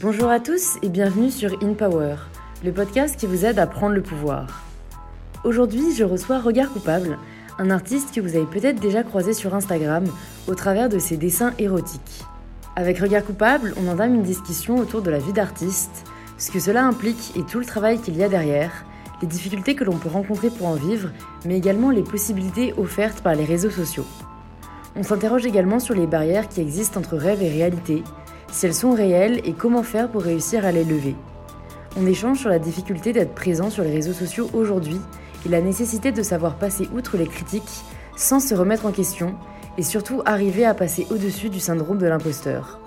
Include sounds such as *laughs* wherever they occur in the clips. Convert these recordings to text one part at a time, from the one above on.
Bonjour à tous et bienvenue sur In Power, le podcast qui vous aide à prendre le pouvoir. Aujourd'hui, je reçois Regard Coupable, un artiste que vous avez peut-être déjà croisé sur Instagram au travers de ses dessins érotiques. Avec Regard Coupable, on entame une discussion autour de la vie d'artiste, ce que cela implique et tout le travail qu'il y a derrière, les difficultés que l'on peut rencontrer pour en vivre, mais également les possibilités offertes par les réseaux sociaux. On s'interroge également sur les barrières qui existent entre rêve et réalité, si elles sont réelles et comment faire pour réussir à les lever. On échange sur la difficulté d'être présent sur les réseaux sociaux aujourd'hui et la nécessité de savoir passer outre les critiques sans se remettre en question et surtout arriver à passer au-dessus du syndrome de l'imposteur.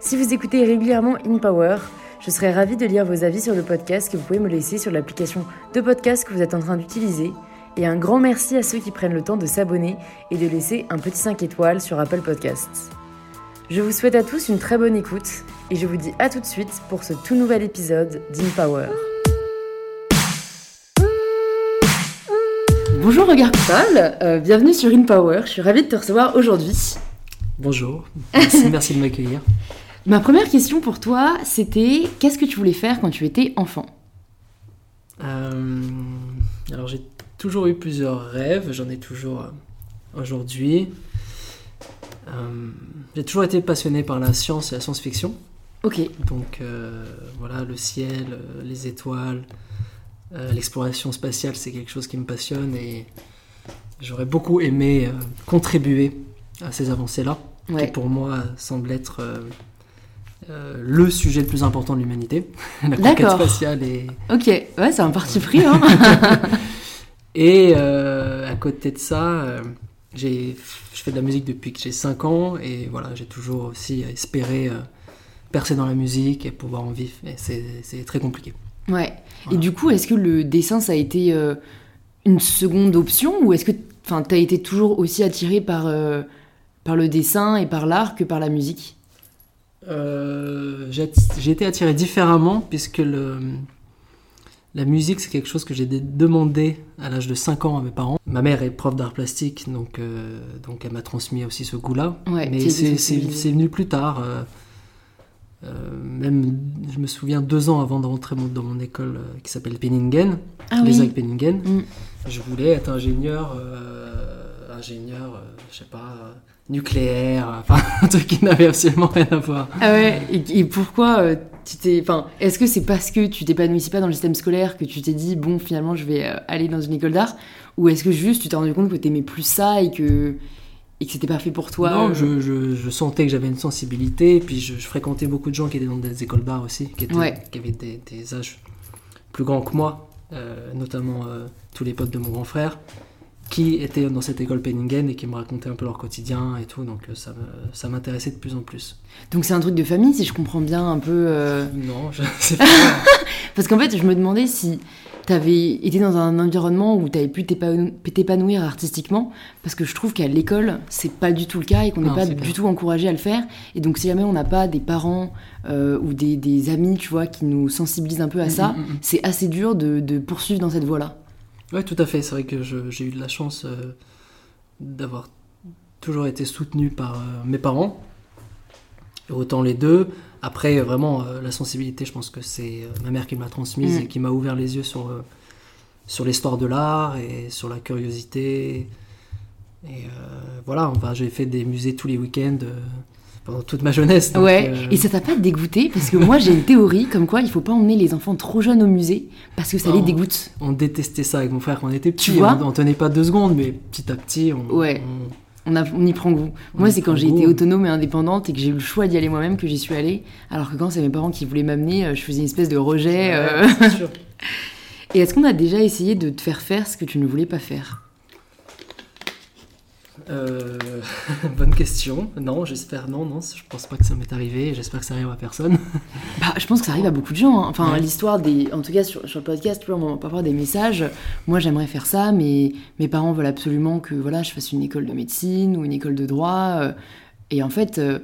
Si vous écoutez régulièrement In Power, je serais ravie de lire vos avis sur le podcast que vous pouvez me laisser sur l'application de podcast que vous êtes en train d'utiliser. Et un grand merci à ceux qui prennent le temps de s'abonner et de laisser un petit 5 étoiles sur Apple Podcasts. Je vous souhaite à tous une très bonne écoute et je vous dis à tout de suite pour ce tout nouvel épisode d'InPower. Bonjour Regard Coupable, euh, bienvenue sur InPower, je suis ravie de te recevoir aujourd'hui. Bonjour, *laughs* merci, merci de m'accueillir. Ma première question pour toi, c'était qu'est-ce que tu voulais faire quand tu étais enfant? Euh, alors j'ai toujours eu plusieurs rêves, j'en ai toujours euh, aujourd'hui. Euh, j'ai toujours été passionné par la science et la science-fiction. Ok, Donc euh, voilà, le ciel, euh, les étoiles, l'exploration spatiale, c'est quelque chose qui me passionne et j'aurais beaucoup aimé contribuer à ces avancées-là, ouais. qui pour moi semble être euh, euh, le sujet le plus important de l'humanité, *laughs* la conquête D'accord. spatiale et, Ok, ouais, c'est un parti pris, hein *laughs* Et euh, à côté de ça, je fais de la musique depuis que j'ai 5 ans et voilà, j'ai toujours aussi espéré euh, percer dans la musique et pouvoir en vivre. Et c'est, très compliqué. Ouais. Et du coup, est-ce que le dessin, ça a été euh, une seconde option ou est-ce que enfin, t'as été toujours aussi attiré par, euh, par le dessin et par l'art que par la musique? J'ai été attiré différemment puisque le, la musique, c'est quelque chose que j'ai dé- demandé à l'âge de 5 ans à mes parents. Ma mère est prof d'art plastique, donc, euh, donc elle m'a transmis aussi ce goût-là. Ouais, Mais c'est, venu plus tard. euh, euh, même, je me souviens deux ans avant de rentrer mon- dans mon école qui s'appelle Penningen, Ah les oui. Penningen, Mm. je voulais être ingénieur, ingénieur, je sais pas, nucléaire, enfin *laughs* un truc qui n'avait absolument rien à voir. Ah ouais, et, et pourquoi tu t'es. Enfin, est-ce que c'est parce que tu t'épanouissais pas dans le système scolaire que tu t'es dit, bon, finalement, je vais euh, aller dans une école d'art? Ou est-ce que juste tu t'es rendu compte que t'aimais plus ça et que, et que c'était pas fait pour toi non, euh, je, je- je sentais que j'avais une sensibilité, puis je, je fréquentais beaucoup de gens qui étaient dans des écoles d'art aussi, qui, étaient- Ouais. qui avaient des, des âges plus grands que moi, euh, notamment euh, tous les potes de mon grand frère, qui étaient dans cette école Penningen et qui me racontaient un peu leur quotidien et tout, donc euh, ça, me- ça m'intéressait de plus en plus. Donc c'est un truc de famille, si je comprends bien un peu. euh, Non, je *laughs* sais pas. *laughs* Parce qu'en fait, je me demandais si t'avais été dans un environnement où t'avais pu t'épanou- t'épanouir artistiquement, parce que je trouve qu'à l'école, c'est pas du tout le cas et qu'on n'est pas du clair. tout encouragé à le faire. Et donc, si jamais on n'a pas des parents euh, ou des, des amis, tu vois, qui nous sensibilisent un peu à ça, Mm, mm, mm. c'est assez dur de, de poursuivre dans cette voie-là. Oui, tout à fait. C'est vrai que j'ai eu de la chance euh, d'avoir toujours été soutenu par euh, mes parents. Autant les deux. Après, euh, vraiment, euh, la sensibilité, je pense que c'est ma mère qui me l'a transmise Mm. et qui m'a ouvert les yeux sur, sur l'histoire de l'art et sur la curiosité. Et voilà, enfin, j'ai fait des musées tous les week-ends pendant toute ma jeunesse. donc, ouais, euh, et ça t'a pas dégoûté Parce que moi, j'ai une théorie comme quoi il faut pas emmener les enfants trop jeunes au musée parce que ça les Non. dégoûte. on détestait ça avec mon frère quand on était petit. Tu vois on, on tenait pas deux secondes, mais petit à petit, on, Ouais. on- On, a- on y prend goût. Moi, c'est quand j'ai été autonome et indépendante et que j'ai eu le choix d'y aller moi-même que j'y suis allée. Alors que quand c'est mes parents qui voulaient m'amener, euh, je faisais une espèce de rejet. euh. Ouais, c'est sûr. *laughs* Et est-ce qu'on a déjà essayé de te faire faire ce que tu ne voulais pas faire? Euh, *laughs* bonne question. Non, j'espère non, non. Je pense pas que ça m'est arrivé. J'espère que ça arrive à personne. *laughs* Bah, je pense que ça arrive à beaucoup de gens. hein. Enfin, Ouais. l'histoire des. En tout cas, sur, sur le podcast, on va parfois des messages. Moi, j'aimerais faire ça, mais mes parents veulent absolument que voilà, je fasse une école de médecine ou une école de droit. euh, Et en fait, euh,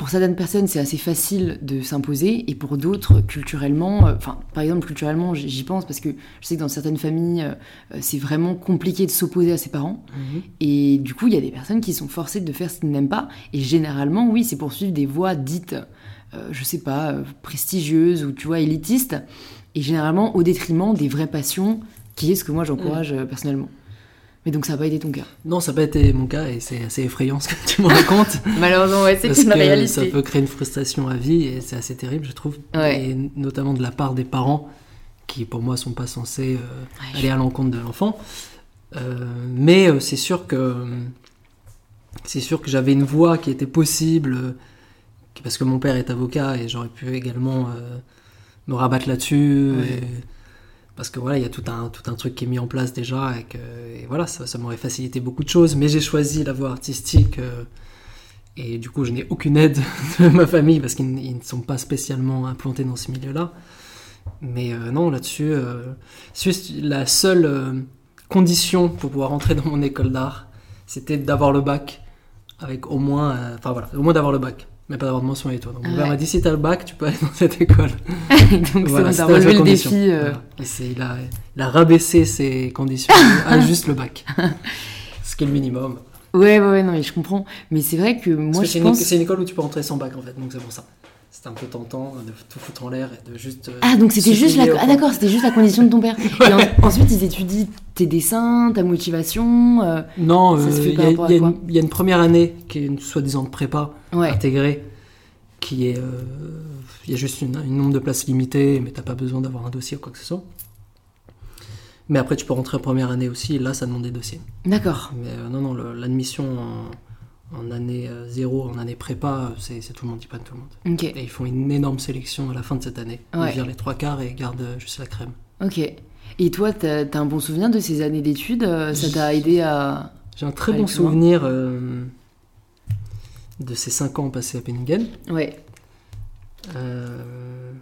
pour certaines personnes, c'est assez facile de s'imposer, et pour d'autres, culturellement, euh, enfin, par exemple, culturellement, j'y pense parce que je sais que dans certaines familles, euh, c'est vraiment compliqué de s'opposer à ses parents. Et du coup, il y a des personnes qui sont forcées de faire ce qu'ils n'aiment pas. Et généralement, oui, c'est pour suivre des voies dites, euh, je sais pas, euh, prestigieuses ou tu vois, élitistes. Et généralement au détriment des vraies passions, qui est ce que moi j'encourage euh, personnellement. Mais donc ça n'a pas été ton cas? Non, ça n'a pas été mon cas et c'est assez effrayant ce que tu me racontes. *laughs* Malheureusement, ouais, c'est une que réalité. ça peut créer une frustration à vie et c'est assez terrible, je trouve. Ouais. Et notamment de la part des parents qui, pour moi, sont pas censés euh, Ouais, aller à l'encontre de l'enfant. Euh, mais euh, c'est sûr que c'est sûr que j'avais une voie qui était possible parce que mon père est avocat et j'aurais pu également me rabattre là-dessus. Et- Parce que voilà, il y a tout un, tout un truc qui est mis en place déjà et, voilà, ça, m'aurait facilité beaucoup de choses. Mais j'ai choisi la voie artistique euh, et du coup, je n'ai aucune aide *laughs* de ma famille parce qu'ils ne sont pas spécialement implantés dans ce milieu-là. Mais euh, non, là-dessus, euh, la seule condition pour pouvoir entrer dans mon école d'art, c'était d'avoir le bac avec au moins, enfin voilà, au moins d'avoir le bac, mais pas d'avoir de mention et tout. Donc mon père m'a dit si t'as le bac, tu peux aller dans cette école. *laughs* donc Voilà, ça, relevé le défi. euh, Voilà. Et il, a, il a rabaissé ses conditions à *laughs* juste le bac. Ce qui est le minimum. Ouais, ouais, ouais, non, mais je comprends. Mais c'est vrai que Parce moi, que je pense. c'est une école où tu peux rentrer sans bac en fait, donc c'est pour ça. C'était un peu tentant de tout foutre en l'air et de juste. euh, Ah, donc c'était juste la... ah, d'accord, c'était juste la condition de ton père. *laughs* En- ensuite, ils étudient tes dessins, ta motivation. euh, Non, euh, il par y, a- y une- il y a une première année qui est une soi-disant de prépa Ouais. intégrée, qui est. euh, Il y a juste une, un nombre de places limitées, mais t'as pas besoin d'avoir un dossier ou quoi que ce soit. Mais après, tu peux rentrer en première année aussi, et là, ça demande des dossiers. D'accord. Mais euh, non, non, l'admission en, en année euh, zéro, en année prépa, euh, c'est tout le monde, ils prennent tout le monde. Et ils font une énorme sélection à la fin de cette année. Ouais. Ils virent les trois quarts et gardent euh, juste la crème. Ok. Et toi, t'as as un bon souvenir de ces années d'études Ça t'a aidé à. J'ai un très bon souvenir euh, de ces cinq ans passés à Penningen. Ouais. Euh,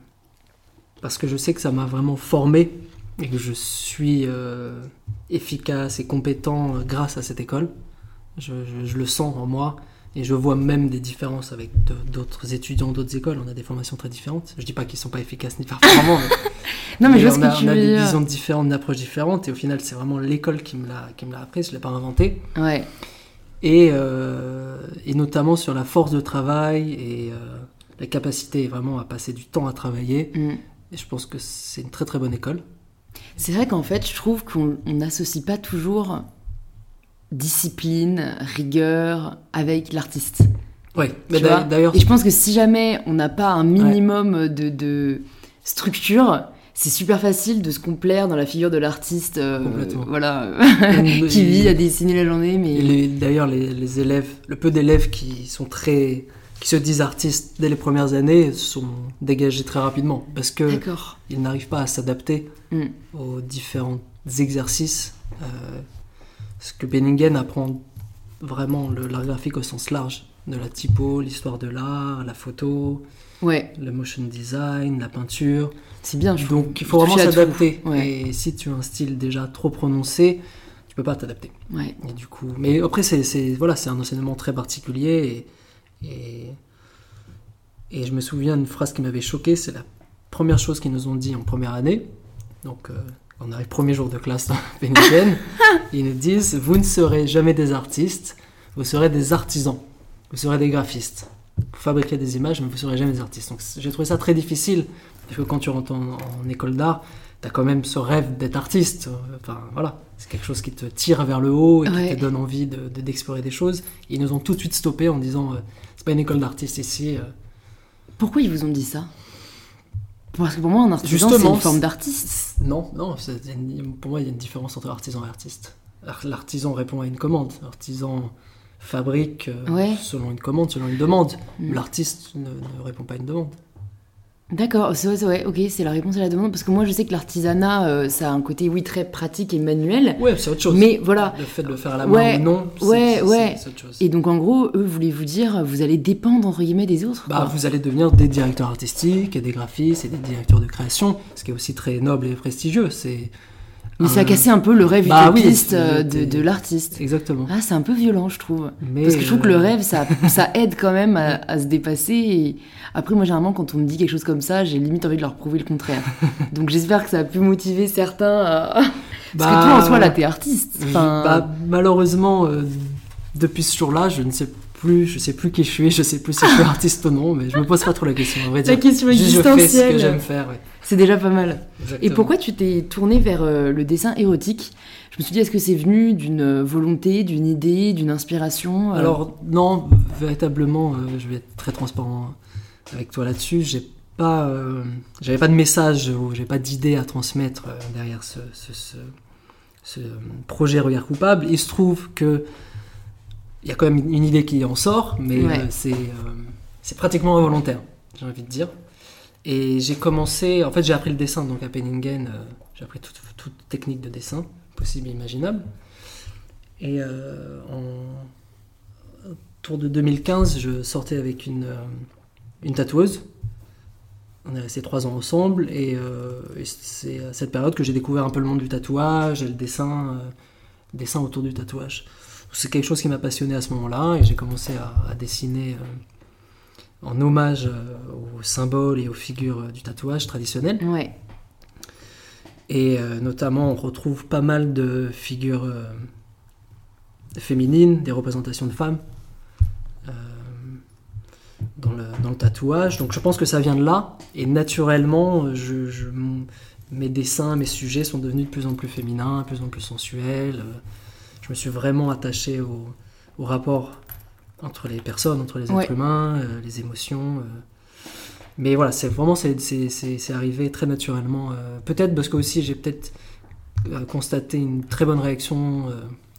parce que je sais que ça m'a vraiment formé et que je suis euh, efficace et compétent grâce à cette école. Je, je- je le sens en moi et je vois même des différences avec d'autres étudiants d'autres écoles. On a des formations très différentes. Je dis pas qu'ils sont pas efficaces ni performants, *laughs* Non, mais je vois on ce a, que tu on a veux des dire. visions différentes, une approche différente et au final c'est vraiment l'école qui me l'a qui me l'a appris. Je l'ai pas inventé Ouais. et, euh, et notamment sur la force de travail et euh, la capacité vraiment à passer du temps à travailler. Mm. Et je pense que c'est une très très bonne école. C'est vrai qu'en fait, je trouve qu'on on n'associe pas toujours discipline, rigueur avec l'artiste. Oui, mais d'ailleurs, Et je pense que si jamais on n'a pas un minimum de, de structure, c'est super facile de se complaire dans la figure de l'artiste, euh, voilà, *laughs* qui vit à dessiner la journée, mais d'ailleurs les, les élèves, le peu d'élèves qui sont très, qui se disent artistes dès les premières années sont dégagés très rapidement parce que ils n'arrivent pas à s'adapter Mm. aux différents exercices. Euh, ce que Benningen apprend vraiment l'art graphique au sens large, de la typo, l'histoire de l'art, la photo, Ouais, le motion design, la peinture. c'est bien. je. Donc il faut vraiment s'adapter. Ouais. Et si tu as un style déjà trop prononcé, tu peux pas t'adapter. Ouais. Et du coup, mais après c'est c'est- voilà, c'est un enseignement très particulier et, et et je me souviens d'une phrase qui m'avait choqué, c'est la première chose qu'ils nous ont dit en première année. Donc euh, on arrive premier jour de classe *laughs* dans Pénitienne, ils nous disent vous ne serez jamais des artistes, vous serez des artisans, vous serez des graphistes. Vous fabriquez des images, mais vous serez jamais des artistes. Donc j'ai trouvé ça très difficile parce que quand tu rentres en, en école d'art, T'as quand même ce rêve d'être artiste. Enfin, voilà. C'est quelque chose qui te tire vers le haut et Ouais. qui te donne envie de- de- d'explorer des choses. Ils nous ont tout de suite stoppé en disant euh, c'est pas une école d'artistes ici. euh. Pourquoi ils vous ont dit ça? Parce que pour moi, un artisan, c'est une forme d'artiste. Non, non, une- pour moi, il y a une différence entre artisan et artiste. Ar- L'artisan répond à une commande. L'artisan fabrique euh, Ouais. selon une commande, selon une demande. Mm. L'artiste ne, ne répond pas à une demande. D'accord, c'est vrai, c'est vrai, ok, c'est la réponse à la demande. Parce que moi, je sais que l'artisanat, euh, ça a un côté, oui, très pratique et manuel. Ouais, c'est autre chose. Mais voilà. Le fait de le faire à la main Ouais, ou non, c'est- ouais, ouais. c'est autre chose. Et donc, en gros, eux, voulaient vous dire, vous allez dépendre, entre guillemets, des autres. Bah, quoi. vous allez devenir des directeurs artistiques et des graphistes et des directeurs de création, ce qui est aussi très noble et prestigieux. C'est Mais ça a cassé un peu le rêve Bah utopiste euh, de, l'artiste. Exactement. Ah, c'est un peu violent, je trouve. Mais, Parce que je trouve que le euh, rêve, ça, *laughs* ça aide quand même à, à se dépasser. Et après, moi, généralement, quand on me dit quelque chose comme ça, j'ai limite envie de leur prouver le contraire. *laughs* Donc, j'espère que ça a pu motiver certains à... *laughs* Parce bah, que toi, en soi, là, t'es artiste. Enfin, bah, malheureusement, euh, depuis ce jour-là, je ne sais plus, je sais plus qui je suis, je sais plus si je suis artiste ou non, mais je me pose pas trop la question. À vrai la dire. question Juste, je fais ce que existentielle. j'aime faire. ouais. C'est déjà pas mal. Et pourquoi tu t'es tourné vers euh, le dessin érotique? Je me suis dit, est-ce que c'est venu d'une euh, volonté, d'une idée, d'une inspiration euh, Alors non, véritablement, je vais être très transparent avec toi là-dessus. J'ai pas, euh, j'avais pas de message ou j'ai pas d'idée à transmettre derrière ce, ce, ce- ce, projet Regard coupable. Il se trouve que il y a quand même une idée qui en sort, mais Ouais. euh, c'est euh, c'est pratiquement involontaire, j'ai envie de dire. Et j'ai commencé, en fait, j'ai appris le dessin donc à Penningen. euh, j'ai appris toute, toute technique de dessin possible et imaginable. Et euh, en autour de 2015, je sortais avec une, euh, une tatoueuse. On est restés trois ans ensemble et, euh, c'est à cette période que j'ai découvert un peu le monde du tatouage et le dessin, euh, dessin autour du tatouage. C'est quelque chose qui m'a passionné à ce moment-là et j'ai commencé à, dessiner euh, en hommage euh, aux symboles et aux figures euh, du tatouage traditionnel. Ouais. Et euh, notamment, on retrouve pas mal de figures euh, féminines, des représentations de femmes euh, dans, le, dans le tatouage. Donc je pense que ça vient de là. Et naturellement, je, je- mon- mes dessins, mes sujets sont devenus de plus en plus féminins, de plus en plus sensuels. Je me suis vraiment attaché au, au rapport entre les personnes, entre les Ouais. êtres humains, euh, les émotions. euh. Mais voilà, c'est vraiment c'est, c'est, c'est- c'est arrivé très naturellement. euh, peut-être parce que aussi j'ai peut-être constaté une très bonne réaction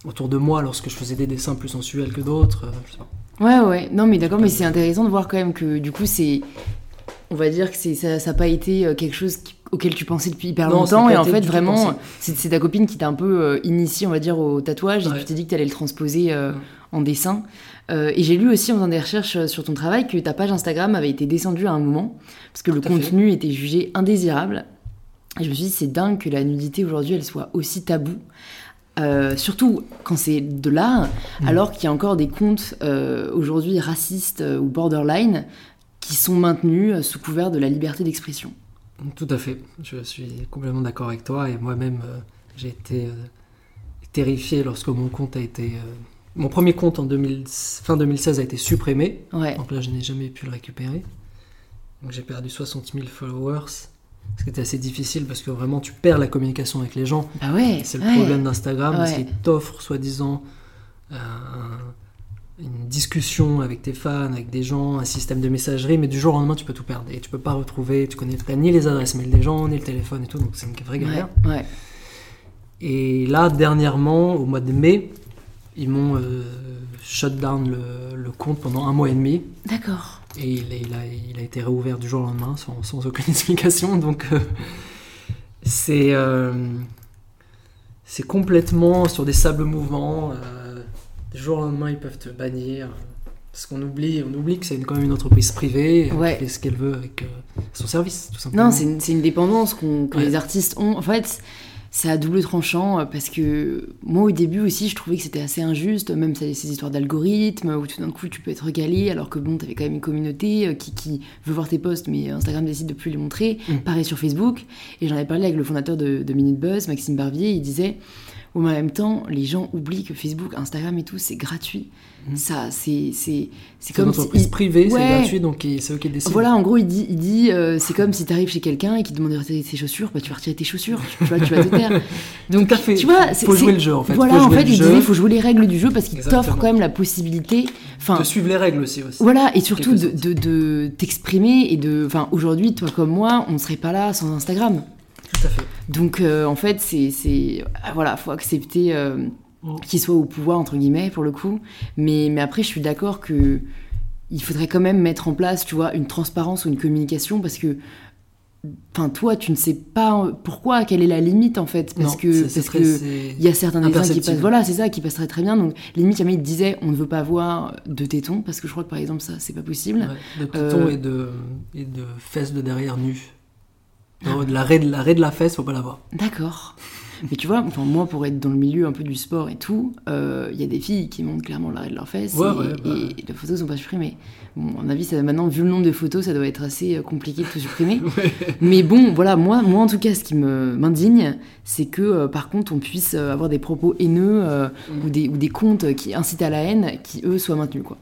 autour de moi lorsque je faisais des dessins plus sensuels que d'autres. je sais pas. Ouais, ouais. Non, mais d'accord, mais c'est intéressant de voir quand même que du coup, c'est. On va dire que c'est ça n'a pas été quelque chose qui- auquel tu pensais depuis hyper Non, longtemps. Et en fait, vraiment, c'est ta copine qui t'a un peu euh, initié, on va dire, au tatouage. Et tu t'es dit que tu allais le transposer euh, Ouais. en dessin. Euh, et j'ai lu aussi en faisant des recherches euh, sur ton travail que ta page Instagram avait été descendue à un moment parce que le fait. contenu était jugé indésirable. Et je me suis dit, c'est dingue que la nudité aujourd'hui, elle soit aussi taboue. Euh, surtout quand c'est de l'art, Mm. alors qu'il y a encore des comptes euh, aujourd'hui racistes euh, ou borderline qui sont maintenus sous couvert de la liberté d'expression. Tout à fait. Je suis complètement d'accord avec toi et moi-même euh, j'ai été euh, terrifié lorsque mon compte a été. euh, mon premier compte en 2000 fin 2016 a été supprimé. Ouais, Donc là, je n'ai jamais pu le récupérer. Donc j'ai perdu 60 000 followers. Ce qui était assez difficile parce que vraiment tu perds la communication avec les gens. bah ouais, C'est le ouais. problème d'Instagram, parce qu'il t'offre soi-disant un- une discussion avec tes fans, avec des gens, un système de messagerie, mais du jour au lendemain tu peux tout perdre et tu peux pas retrouver, tu connais pas ni les adresses mail des gens, ni le téléphone et tout, donc c'est une vraie galère. ouais. Et là, dernièrement, au mois de mai, ils m'ont euh, shut down le, le compte pendant un mois et demi. D'accord. Et il, a, il a été réouvert du jour au lendemain sans, sans aucune *laughs* explication. Donc euh, c'est euh, c'est complètement sur des sables mouvants. Euh, du jour au lendemain, ils peuvent te bannir. Parce qu'on oublie, on oublie que c'est quand même une entreprise privée Ouais. qui fait ce qu'elle veut avec euh, son service, tout simplement. Non, c'est une, dépendance que Ouais. les artistes ont. En fait, c'est à double tranchant euh, parce que moi, au début aussi, je trouvais que c'était assez injuste, même ces, ces histoires d'algorithmes où tout d'un coup tu peux être recalé alors que bon, t'avais quand même une communauté euh, qui, qui veut voir tes posts, mais Instagram décide de plus les montrer. Mm. Pareil sur Facebook. Et j'en avais parlé avec le fondateur de, de Minute Buzz, Maxime Barbier, il disait. Au même temps, les gens oublient que Facebook, Instagram et tout, c'est gratuit. Mm. Ça, c'est c'est c'est une comme si- entreprise privée, Ouais. c'est gratuit, donc c'est eux qui décident. voilà, en gros, il dit, il dit euh, c'est comme si t'arrives chez quelqu'un et qu'il te demande de retirer ses chaussures, bah tu vas retirer tes chaussures, tu, tu vois, tu vas te taire. *laughs* Donc, Tout à fait. tu vois, c'est- faut jouer le jeu en fait. Voilà, en fait, il disait, il faut jouer les règles du jeu parce qu'il t'offre quand même la possibilité, enfin, de suivre les règles aussi. aussi. voilà, et surtout de, de, de t'exprimer et de, enfin, aujourd'hui, toi comme moi, on serait pas là sans Instagram. Tout à fait. Donc, euh, en fait, c'est, c'est, ah, voilà, faut accepter euh, Mm. qu'il soit au pouvoir entre guillemets pour le coup. Mais, mais après, je suis d'accord que il faudrait quand même mettre en place, tu vois, une transparence ou une communication parce que, enfin, toi, tu ne sais pas pourquoi, quelle est la limite en fait, parce Non, que parce très- que il y a certains dessins qui passent, voilà, c'est ça, qui passeraient très bien. Donc, limite, jamais il disait, on ne veut pas voir de tétons parce que je crois que par exemple ça, c'est pas possible. Ouais, de tétons Euh, et, de, et de fesses de derrière nues. Non, de l'arrêt de, l'arrêt de la fesse, faut pas l'avoir. D'accord. Mais tu vois, enfin, moi, pour être dans le milieu un peu du sport et tout, euh, il y a des filles qui montrent clairement l'arrêt de leurs fesses Ouais, et, ouais, bah. et les photos sont pas supprimées. Bon, à mon avis, ça, maintenant, vu le nombre de photos, ça doit être assez euh, compliqué de tout supprimer. *laughs* Mais bon, voilà, moi, moi en tout cas, ce qui me m'indigne, c'est que euh, par contre, on puisse euh, avoir des propos haineux euh, Mm. ou, des, ou des comptes qui incitent à la haine, qui eux soient maintenus, quoi.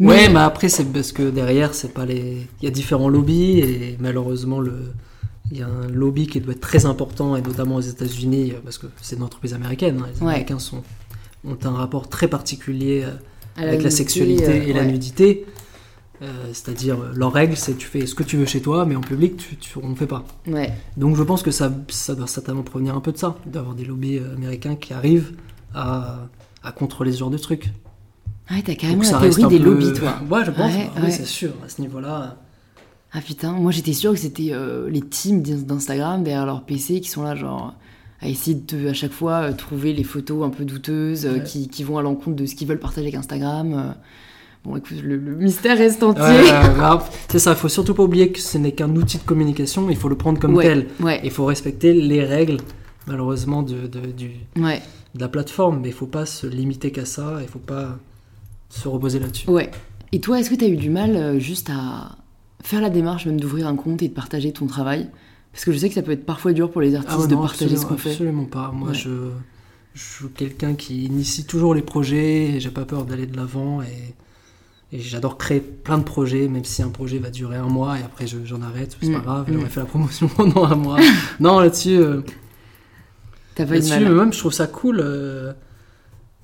Ouais, mais après, c'est parce que derrière, c'est pas les. Il y a différents lobbies et malheureusement, le. Il y a un lobby qui doit être très important, et notamment aux États-Unis, euh, parce que c'est une entreprise américaine. hein. Les Ouais. Américains sont, ont un rapport très particulier euh, avec la sexualité euh, et la nudité. Euh, C'est-à-dire, leur règle, c'est tu fais ce que tu veux chez toi, mais en public, tu, tu- on ne fait pas. Ouais. Donc je pense que ça, ça doit certainement provenir un peu de ça, d'avoir des lobbies américains qui arrivent à, à contrôler ce genre de trucs. Ah Ouais, t'as carrément la théorie des peu- lobbies, toi. Ouais, je pense. Ouais, c'est sûr. À ce niveau-là. Ah putain, moi j'étais sûre que c'était euh, les teams d'In- d'Instagram derrière leur PC qui sont là, genre, à essayer de te, à chaque fois euh, trouver les photos un peu douteuses euh, Ouais. qui, qui vont à l'encontre de ce qu'ils veulent partager avec Instagram. Bon, écoute, le, le mystère reste entier. *laughs* C'est ça, il faut surtout pas oublier que ce n'est qu'un outil de communication, il faut le prendre comme tel. Il faut respecter les règles, malheureusement, de, de, du- de la plateforme, mais il faut pas se limiter qu'à ça, il faut pas se reposer là-dessus. ouais. Et toi, est-ce que t'as eu du mal euh, juste à faire la démarche même d'ouvrir un compte et de partager ton travail? Parce que je sais que ça peut être parfois dur pour les artistes Ah ouais, de partager ce qu'on fait. Absolument pas. Moi, Ouais. je, je suis quelqu'un qui initie toujours les projets et j'ai pas peur d'aller de l'avant et, et j'adore créer plein de projets, même si un projet va durer un mois et après je- j'en arrête, c'est Mm, pas grave, mm. j'aurais fait la promotion *laughs* pendant un mois. *laughs* non, là-dessus, euh, T'as pas là-dessus, même je trouve ça cool, euh,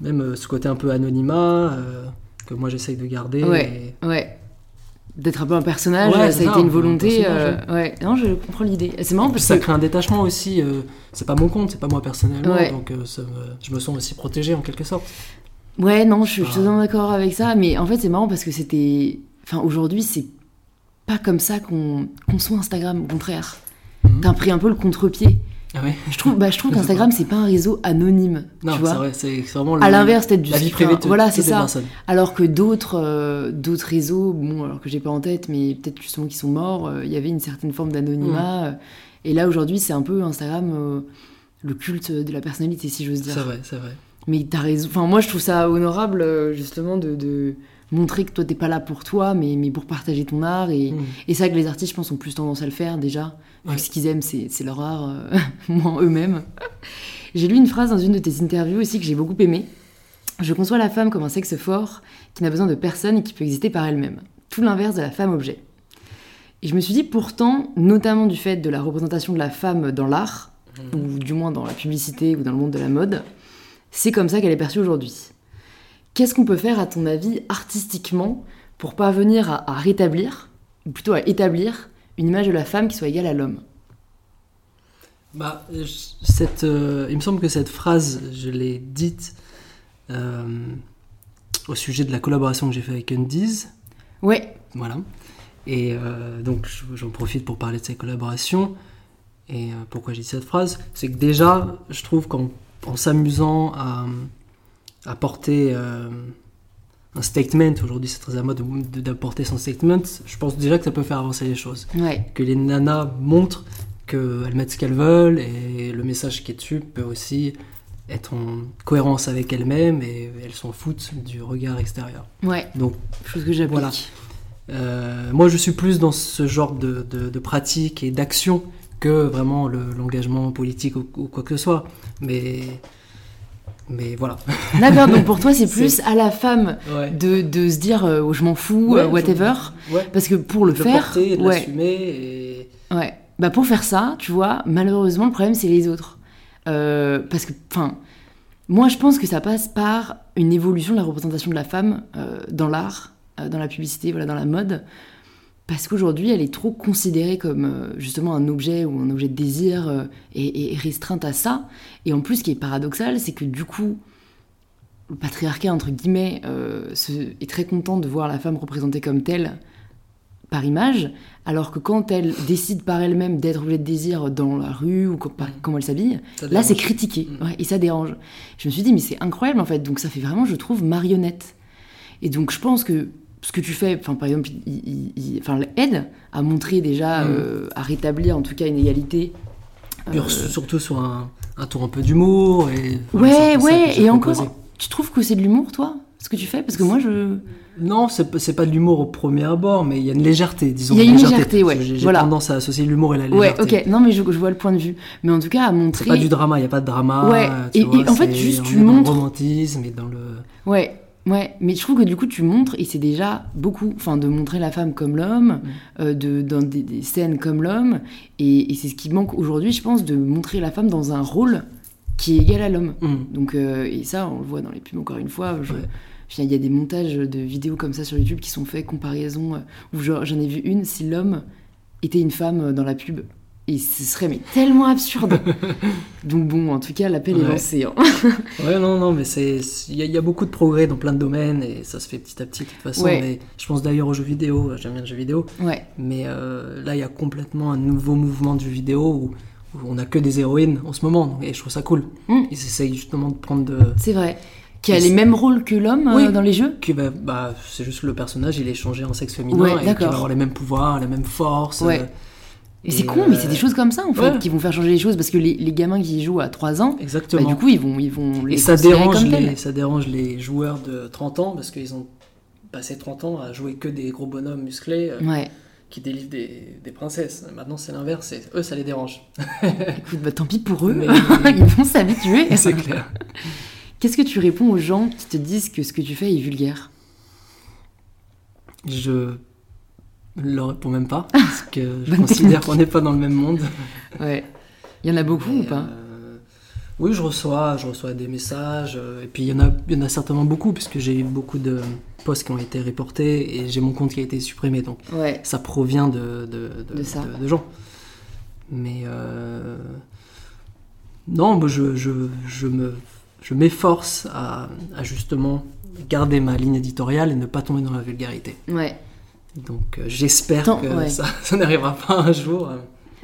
même euh, ce côté un peu anonymat que moi j'essaye de garder. Ouais. Ouais. D'être un peu un personnage, Ouais, ça a été une volonté. euh, ouais. Non, je comprends l'idée. C'est marrant parce ça que. crée un détachement aussi. euh, c'est pas mon compte, c'est pas moi personnellement, Ouais. donc euh, ça me- je me sens aussi protégé en quelque sorte. Ouais, non, je suis Ah. totalement d'accord avec ça, mais en fait, c'est marrant parce que c'était. Enfin, aujourd'hui, c'est pas comme ça qu'on conçoit Instagram, au contraire. Mhm. T'as pris un peu le contre-pied. Ah ouais. Je trouve, bah, je trouve qu'Instagram, c'est pas un réseau anonyme. Non, tu c'est vois vrai, c'est vraiment le- À l'inverse, peut-être du la vie privée Voilà, c'est ça. personnes. Alors que d'autres euh, d'autres réseaux, bon, alors que j'ai pas en tête, mais peut-être justement qui sont morts, euh, il y avait une certaine forme d'anonymat. euh, et là, aujourd'hui, c'est un peu Instagram, euh, le culte de la personnalité, si j'ose dire. C'est vrai, c'est vrai. Mais t'as raison. Enfin, moi, je trouve ça honorable, justement, de, de montrer que toi, t'es pas là pour toi, mais, mais pour partager ton art. Et, Mm. et c'est vrai que les artistes, je pense, ont plus tendance à le faire déjà. Ouais. ce qu'ils aiment, c'est leur art, euh, *laughs* moins eux-mêmes. J'ai lu une phrase dans une de tes interviews aussi que j'ai beaucoup aimée. Je conçois la femme comme un sexe fort qui n'a besoin de personne et qui peut exister par elle-même. Tout l'inverse de la femme objet. Et je me suis dit, pourtant, notamment du fait de la représentation de la femme dans l'art, ou du moins dans la publicité ou dans le monde de la mode, c'est comme ça qu'elle est perçue aujourd'hui. Qu'est-ce qu'on peut faire, à ton avis, artistiquement, pour parvenir à, à rétablir, ou plutôt à établir, une image de la femme qui soit égale à l'homme? Bah, cette, euh, il me semble que cette phrase, je l'ai dite euh, au sujet de la collaboration que j'ai fait avec Undies. Ouais, Voilà. Et euh, donc je- j'en profite pour parler de ces collaborations. Et pourquoi j'ai dit cette phrase? C'est que déjà, je trouve qu'en en s'amusant à, à porter euh, un statement, aujourd'hui c'est très à mode de- d'apporter son statement, je pense déjà que ça peut faire avancer les choses. ouais, Que les nanas montrent qu'elles mettent ce qu'elles veulent et le message qui est dessus peut aussi être en cohérence avec elles-mêmes et elles s'en foutent du regard extérieur. ouais. Donc Chose que j'applique. Voilà. euh, moi, je suis plus dans ce genre de, de, de pratique et d'action que vraiment le- l'engagement politique ou, ou quoi que ce soit. Mais, mais voilà. D'accord, donc pour toi, *laughs* c'est plus à la femme Ouais. de, de se dire euh, oh, je m'en fous, Ouais, euh, whatever. Ouais. Parce que pour le De faire, porter, de ouais, l'assumer. Et... ouais. Bah pour faire ça, tu vois, malheureusement, le problème, c'est les autres. Euh, parce que, enfin, moi, je pense que ça passe par une évolution de la représentation de la femme euh, dans l'art, euh, dans la publicité, voilà, dans la mode. Parce qu'aujourd'hui, elle est trop considérée comme euh, justement un objet ou un objet de désir euh, et, et restreinte à ça. Et en plus, ce qui est paradoxal, c'est que du coup, le patriarcat, entre guillemets, euh, se- est très content de voir la femme représentée comme telle par image, alors que quand elle décide par elle-même d'être objet de désir dans la rue ou par- Mm. comment elle s'habille, là c'est critiqué Mm. ouais, et ça dérange. Je me suis dit mais c'est incroyable en fait, donc ça fait vraiment je trouve marionnette. Et donc je pense que ce que tu fais, enfin par exemple, il, il- aide à montrer déjà, Mm. euh, à rétablir en tout cas une égalité Puis surtout sur un, un tour un peu d'humour. Et, ouais, ça ouais, j'ai et encore, tu trouves que c'est de l'humour, toi Ce que tu fais? Parce que moi, je. Non, c'est pas- de l'humour au premier abord, mais il y a une légèreté, disons. Il y a une légèreté, ouais, J'ai voilà. tendance à associer l'humour et la Ouais, légèreté. ok, non, mais je, je vois le point de vue. Mais en tout cas, à montrer. C'est pas du drama, il n'y a pas de drama. Ouais, tu et- vois, et en fait, juste tu est dans le montres- romantisme et dans le. Ouais, ouais, mais je trouve que du coup tu montres, et c'est déjà beaucoup, enfin de montrer la femme comme l'homme, Mm. euh, de, dans des, des scènes comme l'homme, et, et c'est ce qui manque aujourd'hui, je pense, de montrer la femme dans un rôle qui est égal à l'homme. Hum. Donc, euh, et ça, on le voit dans les pubs encore une fois. je- Ouais. Il y a des montages de vidéos comme ça sur YouTube qui sont faits, comparaison, euh, où j'en ai vu une, si l'homme était une femme dans la pub. Et ce serait mais tellement absurde. *laughs* Donc bon, en tout cas, l'appel est lancé. hein. *laughs* Ouais, non, non, mais c'est il y, a- il y a beaucoup de progrès dans plein de domaines et ça se fait petit à petit de toute façon. Ouais. Mais je pense d'ailleurs aux jeux vidéo, j'aime bien le jeu vidéo, Ouais, mais euh, là il y a complètement un nouveau mouvement du vidéo où, où on a que des héroïnes en ce moment et je trouve ça cool. Mm. Ils essayent justement de prendre de. c'est vrai. Qui a les mêmes rôles que l'homme euh, dans les jeux Qui va, bah, c'est juste que le personnage il est changé en sexe féminin Ouais, et qui va avoir les mêmes pouvoirs, les mêmes forces. Ouais. euh, Et c'est con, euh, mais c'est des choses comme ça en fait ouais. qui vont faire changer les choses parce que les, les gamins qui y jouent à 3 ans, bah, du coup ils vont, ils vont les Et ça dérange, comme les, ça dérange les joueurs de 30 ans parce qu'ils ont passé 30 ans à jouer que des gros bonhommes musclés euh, Ouais, qui délivrent des, des princesses. Maintenant c'est l'inverse, eux ça les dérange. *laughs* écoute, bah tant pis pour eux, Mais- *laughs* ils vont s'habituer. *laughs* c'est clair. Qu'est-ce que tu réponds aux gens qui te disent que ce que tu fais est vulgaire? Je leur réponds même pas *laughs* parce que je considère qu'on n'est pas dans le même monde. *laughs* Ouais. Il y en a beaucoup ou pas euh, Oui, je reçois, je reçois des messages euh, et puis il y en a, il y en a certainement beaucoup puisque j'ai eu beaucoup de posts qui ont été reportés et j'ai mon compte qui a été supprimé donc Ouais. ça provient de, de, De ça. gens. Mais euh, non, je, je, je me, je m'efforce à, à justement garder ma ligne éditoriale et ne pas tomber dans la vulgarité. Ouais. Donc euh, j'espère que ouais. ça, *laughs* ça n'arrivera pas un jour.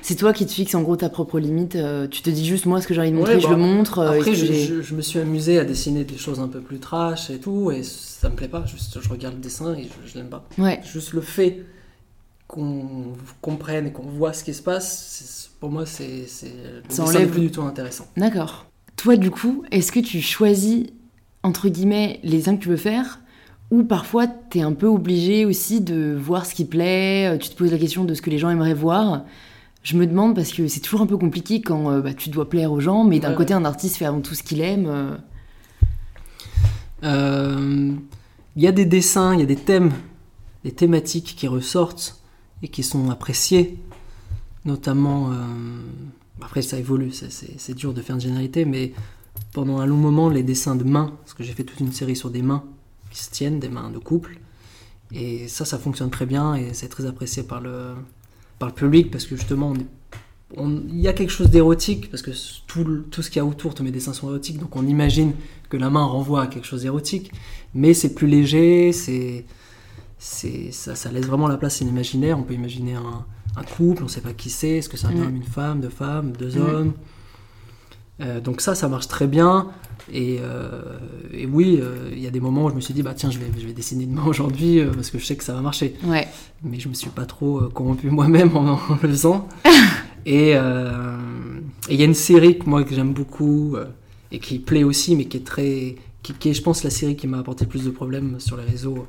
C'est toi qui te fixes en gros ta propre limite. euh, tu te dis juste moi ce que j'ai envie de montrer, Ouais, je bah, le montre. euh, Après, je, j'ai- je- je me suis amusé à dessiner des choses un peu plus trash et tout, et ça me plaît pas. Juste, je regarde le dessin et je, je l'aime pas. Ouais. Juste le fait qu'on comprenne et qu'on voit ce qui se passe, pour moi, c'est Ça enlève- plus du tout intéressant. D'accord. Toi, du coup, est-ce que tu choisis, entre guillemets, les dessins que tu veux faire Ou parfois, t'es un peu obligé aussi de voir ce qui plaît, euh, tu te poses la question de ce que les gens aimeraient voir Je me demande parce que c'est toujours un peu compliqué quand euh, bah, tu dois plaire aux gens, mais d'un Ouais. côté, un artiste fait avant tout ce qu'il aime. euh, Euh, Il y a des dessins, il y a des thèmes, des thématiques qui ressortent et qui sont appréciés, notamment. euh, après, ça évolue, c'est dur de faire une généralité, mais pendant un long moment, les dessins de mains, parce que j'ai fait toute une série sur des mains se tiennent, des mains de couple, et ça, ça fonctionne très bien et c'est très apprécié par le, par le public parce que justement, il y a quelque chose d'érotique parce que tout, le- tout ce qu'il y a autour, tous mes dessins sont érotiques, donc on imagine que la main renvoie à quelque chose d'érotique, mais c'est plus léger, c'est, c'est, ça, ça laisse vraiment la place à l'imaginaire. On peut imaginer un, un couple, on ne sait pas qui c'est, est-ce que c'est un Mm. homme, une femme, deux femmes, deux Mm. hommes? Euh, donc ça, ça marche très bien. Et, euh, et oui, euh, il y a des moments où je me suis dit, bah tiens, je vais, je vais dessiner une main *laughs* aujourd'hui euh, parce que je sais que ça va marcher Ouais. mais je me suis pas trop corrompu moi-même en, *laughs* en le faisant. *laughs* et il y a une série que moi que j'aime beaucoup et qui plaît aussi, mais qui est très, qui, qui est, je pense, la série qui m'a apporté le plus de problèmes sur les réseaux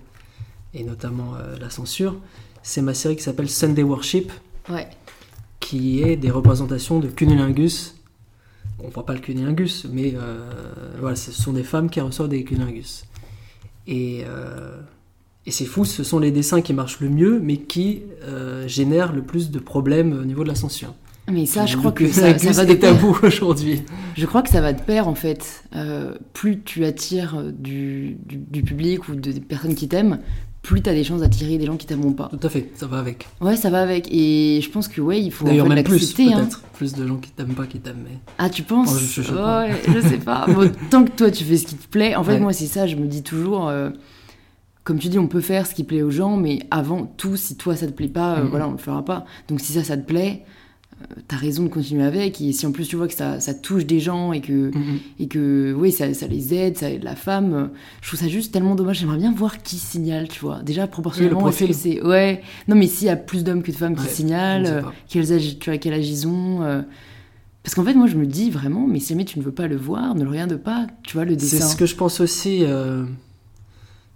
et notamment la censure. C'est ma série qui s'appelle Sunday Worship, Ouais. qui est des représentations de cunnilingus. On voit pas le cunnilingus, mais euh, voilà, ce sont des femmes qui reçoivent des cunnilingus. Et, euh, et c'est fou, ce sont les dessins qui marchent le mieux, mais qui euh, génèrent le plus de problèmes au niveau de la censure. Mais ça, je crois que ça, va de tabou *laughs* aujourd'hui. Je crois que ça va de pair en fait. Euh, plus tu attires du, du, du public ou de- des personnes qui t'aiment, plus t'as des chances d'attirer des gens qui t'aimeront pas. Tout à fait, ça va avec. Ouais, ça va avec. Et je pense que ouais, il faut en D'ailleurs, fait même plus, hein. peut-être. Plus de gens qui t'aiment pas, qui t'aiment. Mais... Ah, tu penses? Oh, je- je sais pas. Ouais, je sais pas. Bon, *laughs* tant que toi tu fais ce qui te plaît. En fait, Ouais. moi c'est ça, je me dis toujours. euh, comme tu dis, on peut faire ce qui plaît aux gens, mais avant tout, si toi ça te plaît pas, euh, Mhm. voilà, on le fera pas. Donc si ça, ça te plaît, t'as raison de continuer avec. Et si en plus tu vois que ça, ça touche des gens et que, Mhm. et que oui, ça, ça les aide, ça aide la femme, euh, je trouve ça juste tellement dommage. J'aimerais bien voir qui signale, tu vois. Déjà, proportionnellement, est-ce que c'est. Ouais. Non, mais s'il y a plus d'hommes que de femmes qui signalent, euh, quels âges, tu vois, quel âge ils ont. euh, Parce qu'en fait, moi, je me dis vraiment, mais si jamais tu ne veux pas le voir, ne le regarde pas, tu vois, le dessin. C'est ce que je pense aussi. euh,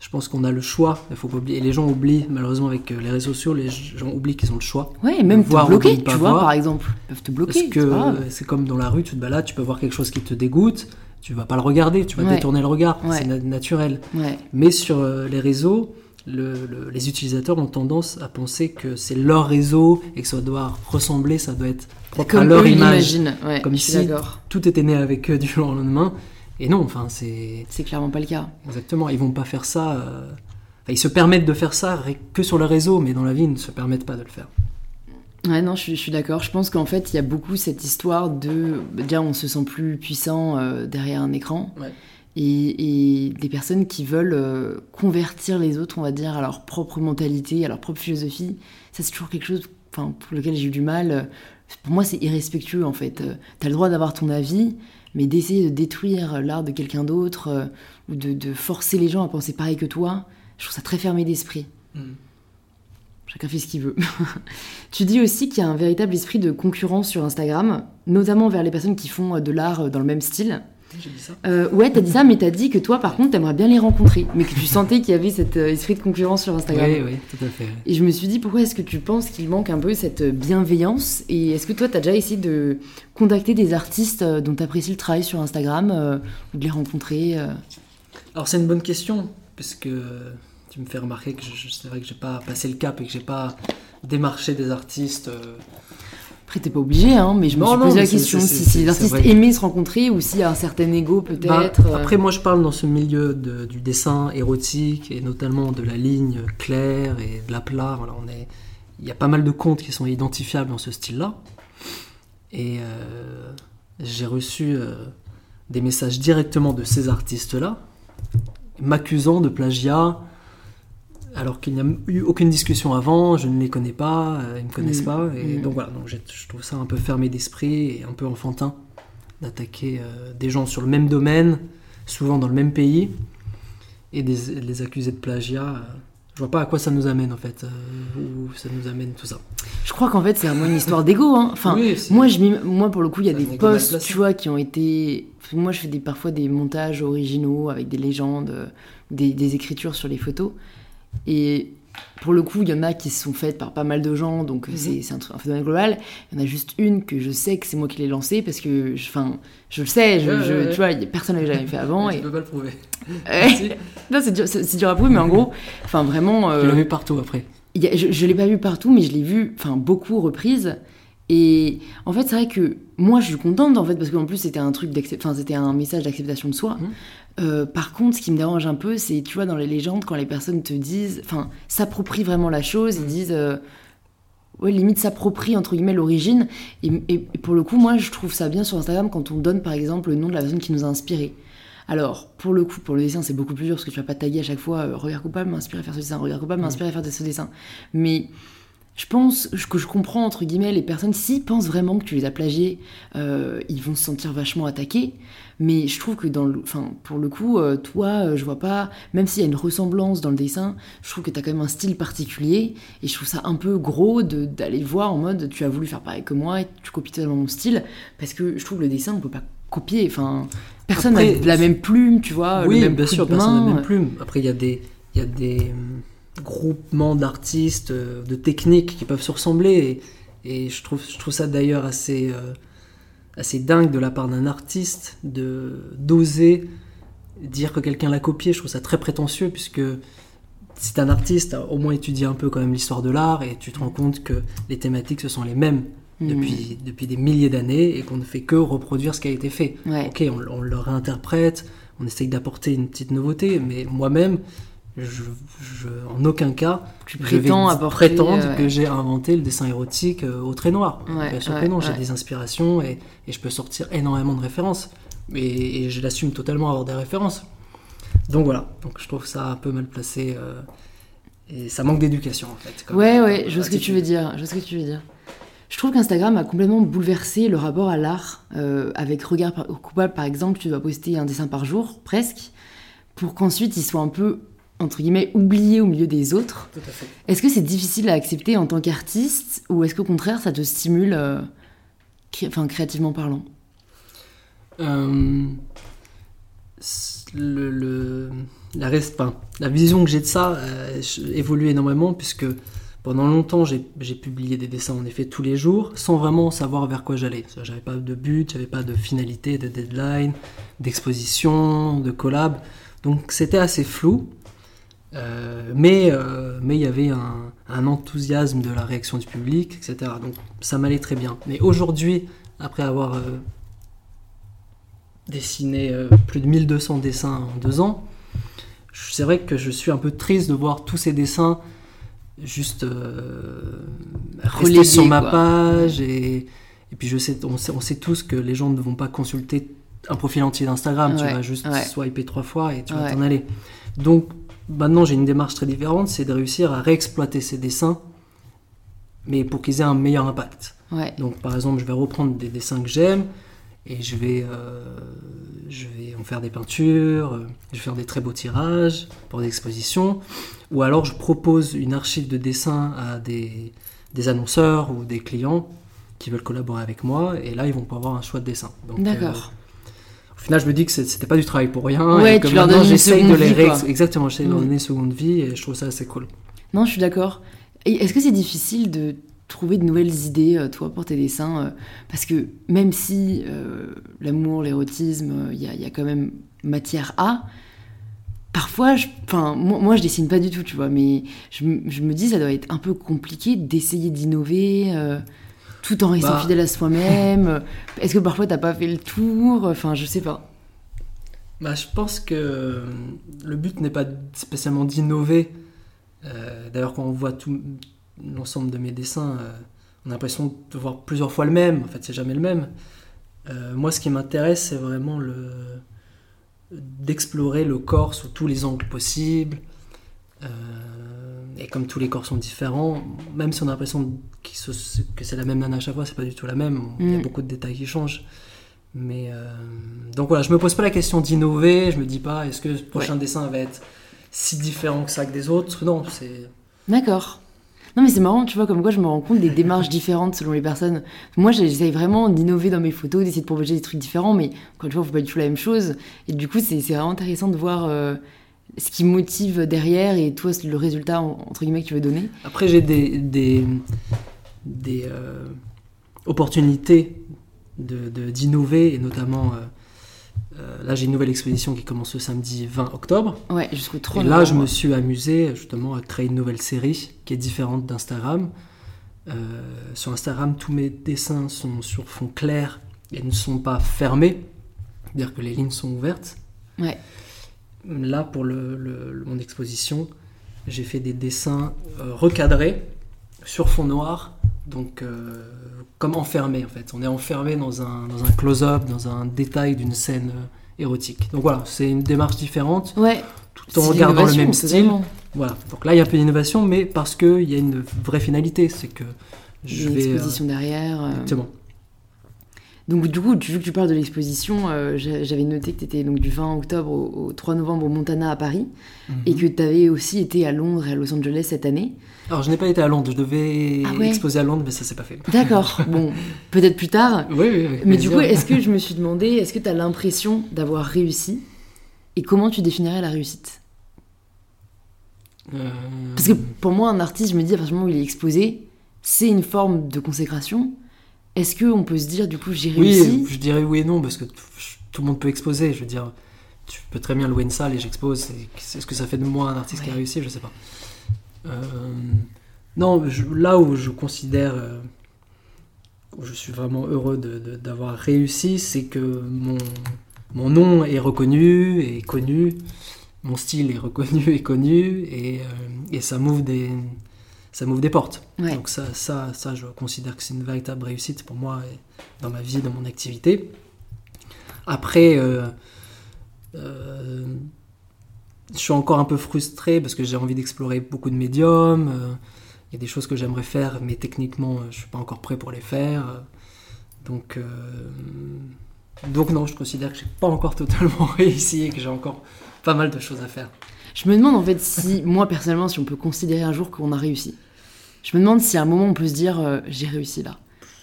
je pense qu'on a le choix. Il faut pas oublier. Et les gens oublient, malheureusement, avec euh, les réseaux sociaux, les gens oublient qu'ils ont le choix. Ouais, et même voir pas tu vois, voir. par exemple. Ils peuvent te bloquer. Parce que c'est comme dans la rue, tu te balades, tu peux voir quelque chose qui te dégoûte, tu vas pas le regarder, tu vas Ouais. détourner le regard. Ouais. C'est na- naturel. Ouais. Mais sur euh, les réseaux, le- le- les utilisateurs ont tendance à penser que c'est leur réseau et que ça doit ressembler, ça doit être propre à Comme leur eux image. Comme si-. Tout était né avec eux *laughs* du jour au lendemain. Et non, enfin, c'est C'est clairement pas le cas. exactement. Ils vont pas faire ça. euh, enfin, ils se permettent de faire ça que sur le réseau, mais dans la vie, ils ne se permettent pas de le faire. Ouais, non, je suis, d'accord. Je pense qu'en fait, il y a beaucoup cette histoire de. Déjà, on se sent plus puissant euh, derrière un écran. Ouais. Et, et des personnes qui veulent euh, convertir les autres, on va dire, à leur propre mentalité, à leur propre philosophie. Ça, c'est toujours quelque chose enfin, pour lequel j'ai eu du mal. Pour moi, c'est irrespectueux, en fait. T'as le droit d'avoir ton avis, mais d'essayer de détruire l'art de quelqu'un d'autre, euh, ou de, de forcer les gens à penser pareil que toi, je trouve ça très fermé d'esprit. Chacun fait ce qu'il veut. *laughs* tu dis aussi qu'il y a un véritable esprit de concurrence sur Instagram, notamment vers les personnes qui font euh, de l'art euh, dans le même style. J'ai dit ça. Euh, ouais, t'as dit ça, mais t'as dit que toi, par contre, t'aimerais bien les rencontrer, mais que tu *laughs* sentais qu'il y avait cet euh, esprit de concurrence sur Instagram. Oui, oui, tout à fait. Et je me suis dit, pourquoi est-ce que tu penses qu'il manque un peu cette bienveillance? Et est-ce que toi, t'as déjà essayé de contacter des artistes euh, dont t'apprécies le travail sur Instagram, euh, ou de les rencontrer euh? Alors c'est une bonne question, puisque tu me fais remarquer que c'est vrai que j'ai pas passé le cap et que j'ai pas démarché des artistes. Après, t'es pas obligé, hein, mais je me Non, suis non, posé la question si, si les artistes aimaient se rencontrer ou s'il y a un certain ego ben, peut-être. euh. Après, moi, je parle dans ce milieu de- du dessin érotique et notamment de la ligne claire et de l'aplat. Voilà, on est, il y a pas mal de comptes qui sont identifiables dans ce style-là. Et euh, j'ai reçu euh, des messages directement de ces artistes-là, m'accusant de plagiat, alors qu'il n'y a eu aucune discussion avant, je ne les connais pas, euh, ils ne me connaissent Mm. pas. Et Mm. donc voilà, donc je trouve ça un peu fermé d'esprit et un peu enfantin d'attaquer euh, des gens sur le même domaine, souvent dans le même pays, et des- de les accuser de plagiat. euh, je vois pas à quoi ça nous amène en fait, euh, où ça nous amène tout ça. Je crois qu'en fait, c'est vraiment une histoire d'ego. Hein. Enfin, Oui, moi, je, m'im- moi, pour le coup, il y a des un posts, tu vois, qui ont été. Moi, je fais des, parfois des montages originaux avec des légendes, euh, des, des écritures sur les photos. Et pour le coup, il y en a qui se sont faites par pas mal de gens, donc euh, Mhm. c'est un, truc- un phénomène global. Il y en a juste une que je sais que c'est moi qui l'ai lancée parce que, je- enfin, je le sais, je, Ouais, je- ouais, ouais. tu vois, personne l'avait jamais fait *laughs* avant. tu et... peux pas le prouver. *laughs* Non, c'est dur, à prouver, mais en gros, enfin, vraiment. Tu euh, l'as vu partout après. a- je ne l'ai pas vu partout, mais je l'ai vu enfin, beaucoup reprises. Et en fait, c'est vrai que moi, je suis contente, en fait, parce qu'en plus, c'était un truc d'accept- enfin, c'était un message d'acceptation de soi. Mhm. Euh, par contre, ce qui me dérange un peu, c'est, tu vois, dans les légendes, quand les personnes te disent, enfin, s'approprient vraiment la chose, ils disent, euh, ouais, limite s'approprient, entre guillemets, l'origine. Et, pour le coup, moi, je trouve ça bien sur Instagram quand on donne, par exemple, le nom de la personne qui nous a inspiré. Alors, pour le coup, pour le dessin, c'est beaucoup plus dur parce que tu vas pas taguer à chaque fois euh, regard coupable, m'inspirer à faire ce dessin, regard coupable, m'inspirer à faire ce dessin. Mais je pense que je comprends, entre guillemets, les personnes, s'ils pensent vraiment que tu les as plagiés, euh, ils vont se sentir vachement attaqués. Mais je trouve que, dans le, enfin, pour le coup, euh, toi, euh, je vois pas, même s'il y a une ressemblance dans le dessin, je trouve que tu as quand même un style particulier. Et je trouve ça un peu gros de- d'aller voir en mode tu as voulu faire pareil que moi et tu copies totalement mon style. Parce que je trouve que le dessin, on peut pas copier. Enfin, personne n'a la même plume, tu vois. oui, le même bien sûr, de personne n'a la même plume. Après, il y a des, il y a des hum, groupements d'artistes, euh, de techniques qui peuvent se ressembler. Et, et je, trouve, je trouve ça d'ailleurs assez, euh, assez dingue de la part d'un artiste de d'oser dire que quelqu'un l'a copié. Je trouve ça très prétentieux puisque si t'es un artiste, au moins étudié un peu quand même l'histoire de l'art et tu te rends compte que les thématiques ce sont les mêmes Mm. depuis, depuis des milliers d'années et qu'on ne fait que reproduire ce qui a été fait. Ouais. Ok, on, on le réinterprète, on essaye d'apporter une petite nouveauté, mais moi-même, je, je- en aucun cas, Tu je vais prétends apporter. prétendre euh, que j'ai inventé le dessin érotique euh, au trait noir. Ouais, Bien sûr ouais, que non, j'ai des inspirations et, et je peux sortir énormément de références. Et, et je l'assume totalement avoir des références. Donc voilà, donc je trouve ça un peu mal placé. euh, et ça manque d'éducation en fait. comme- Ouais, ouais, je vois ce que tu veux dire. Je vois ce que tu veux dire. Je trouve qu'Instagram a complètement bouleversé le rapport à l'art. Avec Regard par- coupable, par exemple, tu dois poster un dessin par jour, presque, pour qu'ensuite il soit un peu, entre guillemets, oublié au milieu des autres. Est-ce que c'est difficile à accepter en tant qu'artiste, ou est-ce qu'au contraire ça te stimule euh, enfin, créativement parlant? Euh, le, le, la, enfin, la vision que j'ai de ça euh, évolue énormément puisque pendant longtemps j'ai publié des dessins en effet tous les jours sans vraiment savoir vers quoi j'allais. J'avais pas de but, j'avais pas de finalité, de deadline, d'exposition, de collab. Donc c'était assez flou. Euh, mais euh, mais il y avait un, un, enthousiasme de la réaction du public, etc. Donc ça m'allait très bien. Mais aujourd'hui, après avoir euh, dessiné plus de 1200 dessins en deux ans, c'est vrai que je suis un peu triste de voir tous ces dessins juste rester sur ma page et, et, puis je sais on, sait, on sait tous que les gens ne vont pas consulter un profil entier d'Instagram, tu vas juste swiper trois fois et tu vas t'en aller. Donc maintenant j'ai une démarche très différente, c'est de réussir à réexploiter ces dessins, mais pour qu'ils aient un meilleur impact. Donc par exemple, je vais reprendre des dessins que j'aime et je vais, euh, je vais en faire des peintures, euh, je vais faire des très beaux tirages pour des expositions, ou alors je propose une archive de dessins à des, des annonceurs ou des clients qui veulent collaborer avec moi, et là ils vont pouvoir avoir un choix de dessin. D'accord. Au final, je me dis que c'était pas du travail pour rien. Ouais, et que tu leur donnes j'essaye de les vie, Exactement, j'essaie de leur mm. donner une seconde vie et je trouve ça assez cool. Non, je suis d'accord. Est-ce que c'est difficile de trouver de nouvelles idées, euh, toi, pour tes dessins euh, Parce que même si euh, l'amour, l'érotisme, il y, y, a quand même matière à, parfois, je, moi, moi, je dessine pas du tout, tu vois, mais je, je, me dis, ça doit être un peu compliqué d'essayer d'innover tout en restant bah. fidèle à soi-même *laughs* Est-ce que parfois t'as pas fait le tour? Enfin, je sais pas. Bah, je pense que le but n'est pas spécialement d'innover. Euh, d'ailleurs, quand on voit tout l'ensemble de mes dessins, euh, on a l'impression de voir plusieurs fois le même. En fait, c'est jamais le même. Euh, moi, ce qui m'intéresse, c'est vraiment le d'explorer le corps sous tous les angles possibles. Et comme tous les corps sont différents, même si on a l'impression que c'est la même nana à chaque fois, c'est pas du tout la même. Il y a mm. beaucoup de détails qui changent. Mais euh, donc voilà, je me pose pas la question d'innover. Je me dis pas, est-ce que le prochain dessin va être si différent que ça que des autres? Non, c'est. D'accord. Non mais c'est marrant, tu vois, comme quoi je me rends compte des démarches *laughs* différentes selon les personnes. Moi j'essaye vraiment d'innover dans mes photos, d'essayer de proposer des trucs différents, mais encore une fois, on fait pas du tout la même chose. Et du coup, c'est vraiment intéressant de voir euh, ce qui motive derrière et toi le résultat entre guillemets que tu veux donner Après j'ai des, des, des euh, opportunités d'innover de, et notamment euh, euh, là j'ai une nouvelle exposition qui commence le samedi 20 octobre. Ouais, jusqu'au 3 Et là je me suis amusé justement à créer une nouvelle série qui est différente d'Instagram. sur Instagram tous mes dessins sont sur fond clair et ne sont pas fermés, c'est-à-dire que les lignes sont ouvertes. Ouais. Là, pour le, mon exposition, j'ai fait des dessins euh, recadrés sur fond noir, donc euh, comme enfermé en fait. On est enfermé dans un, dans un close-up, dans un détail d'une scène euh, érotique. Donc voilà, c'est une démarche différente, ouais. tout en gardant le même style. Voilà. Donc là, il y a un peu d'innovation, mais parce qu'il y a une vraie finalité, c'est que je une vais. exposition derrière. Exactement. Donc du coup, vu que tu parles de l'exposition, euh, j'avais noté que tu étais donc, du 20 octobre au, 3 novembre au Montana à Paris, mhm. et que tu avais aussi été à Londres et à Los Angeles cette année. Alors je n'ai pas été à Londres, je devais ah exposer à Londres, mais ça s'est pas fait. D'accord, *laughs* bon, peut-être plus tard. Oui, oui, Mais du coup, est-ce que je me suis demandé, est-ce que tu as l'impression d'avoir réussi Et comment tu définirais la réussite? Euh, Parce que pour moi, un artiste, je me dis, à partir du moment où il est exposé, c'est une forme de consécration, est-ce qu'on peut se dire, du coup, j'ai réussi Oui, je dirais oui et non, parce que tout le monde peut exposer. Je veux dire, tu peux très bien louer une salle et j'expose. Est-ce que ça fait de moi un artiste qui a réussi Je sais pas. Euh, non, là où je considère, euh, où je suis vraiment heureux d'avoir réussi, c'est que mon, mon nom est reconnu et connu, mon style est reconnu et connu, et, euh, et ça m'ouvre des ça m'ouvre des portes. Donc ça, ça, ça, je considère que c'est une véritable réussite pour moi dans ma vie, dans mon activité. Après, euh, euh, je suis encore un peu frustré parce que j'ai envie d'explorer beaucoup de médiums. Euh, il y a des choses que j'aimerais faire, mais techniquement, je suis pas encore prêt pour les faire. Donc, donc non, je considère que j'ai pas encore *laughs* totalement réussi et que j'ai encore pas mal de choses à faire. Je me demande en fait si, moi personnellement, si on peut considérer un jour qu'on a réussi. Je me demande si à un moment on peut se dire euh, j'ai réussi là.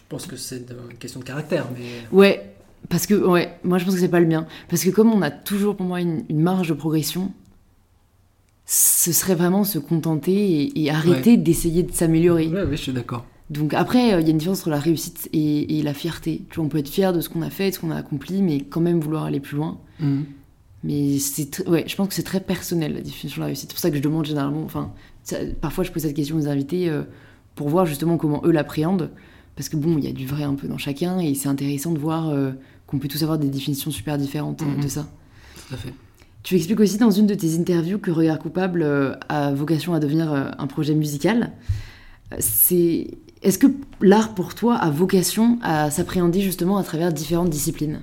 pense que c'est une question de caractère, mais Ouais, parce que, ouais, moi je pense que c'est pas le mien. Parce que comme on a toujours pour moi une, une marge de progression, ce serait vraiment se contenter et, et arrêter d'essayer de s'améliorer. ouais, ouais, je suis d'accord. Donc après, euh, il y a une différence entre la réussite et, et la fierté. Tu vois, on peut être fier de ce qu'on a fait, de ce qu'on a accompli, mais quand même vouloir aller plus loin. Mhm. Mais c'est ouais, je pense que c'est très personnel la définition de la réussite. C'est pour ça que je demande généralement, enfin, ça- parfois je pose cette question aux invités euh, pour voir justement comment eux l'appréhendent. Parce que bon, il y a du vrai un peu dans chacun et c'est intéressant de voir euh, qu'on peut tous avoir des définitions super différentes euh, Mhm. de ça. Tout à fait. Tu expliques aussi dans une de tes interviews que Regard Coupable euh, a vocation à devenir un projet musical. C'est... Est-ce que l'art pour toi a vocation à s'appréhender justement à travers différentes disciplines?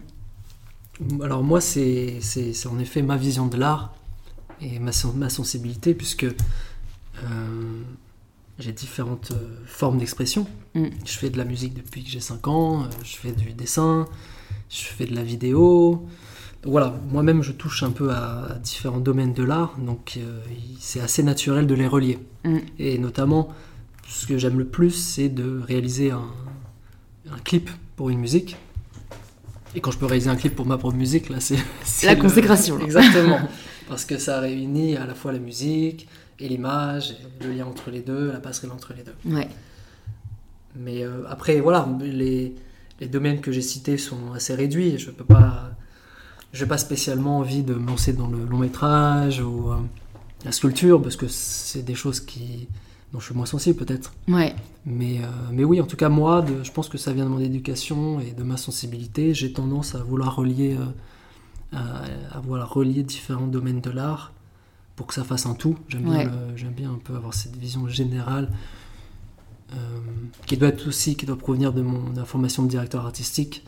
Alors moi, c'est en effet ma vision de l'art et ma, ma sensibilité, puisque euh, j'ai différentes euh, formes d'expression. Mm. Je fais de la musique depuis que j'ai 5 ans, euh, je fais du dessin, je fais de la vidéo. Donc voilà, moi-même, je touche un peu à, à différents domaines de l'art, donc c'est assez naturel de les relier. Mm. Et notamment, ce que j'aime le plus, c'est de réaliser un, un clip pour une musique. Et quand je peux réaliser un clip pour ma propre musique, là, c'est... La consécration. Exactement. *laughs* Parce que ça réunit à la fois la musique et l'image, le lien entre les deux, la passerelle entre les deux. Ouais. Mais euh, après, voilà, les, les domaines que j'ai cités sont assez réduits. Je peux pas, j'ai pas spécialement envie de me lancer dans le long métrage ou euh, la sculpture parce que c'est des choses qui, dont je suis moins sensible peut-être. Ouais. Mais, euh, mais oui, en tout cas, moi, de- je pense que ça vient de mon éducation et de ma sensibilité. J'ai tendance à vouloir relier, euh, à, à vouloir relier différents domaines de l'art pour que ça fasse un tout. J'aime bien, Ouais. un peu avoir cette vision générale euh, qui doit être aussi, qui doit provenir de mon de la formation de directeur artistique.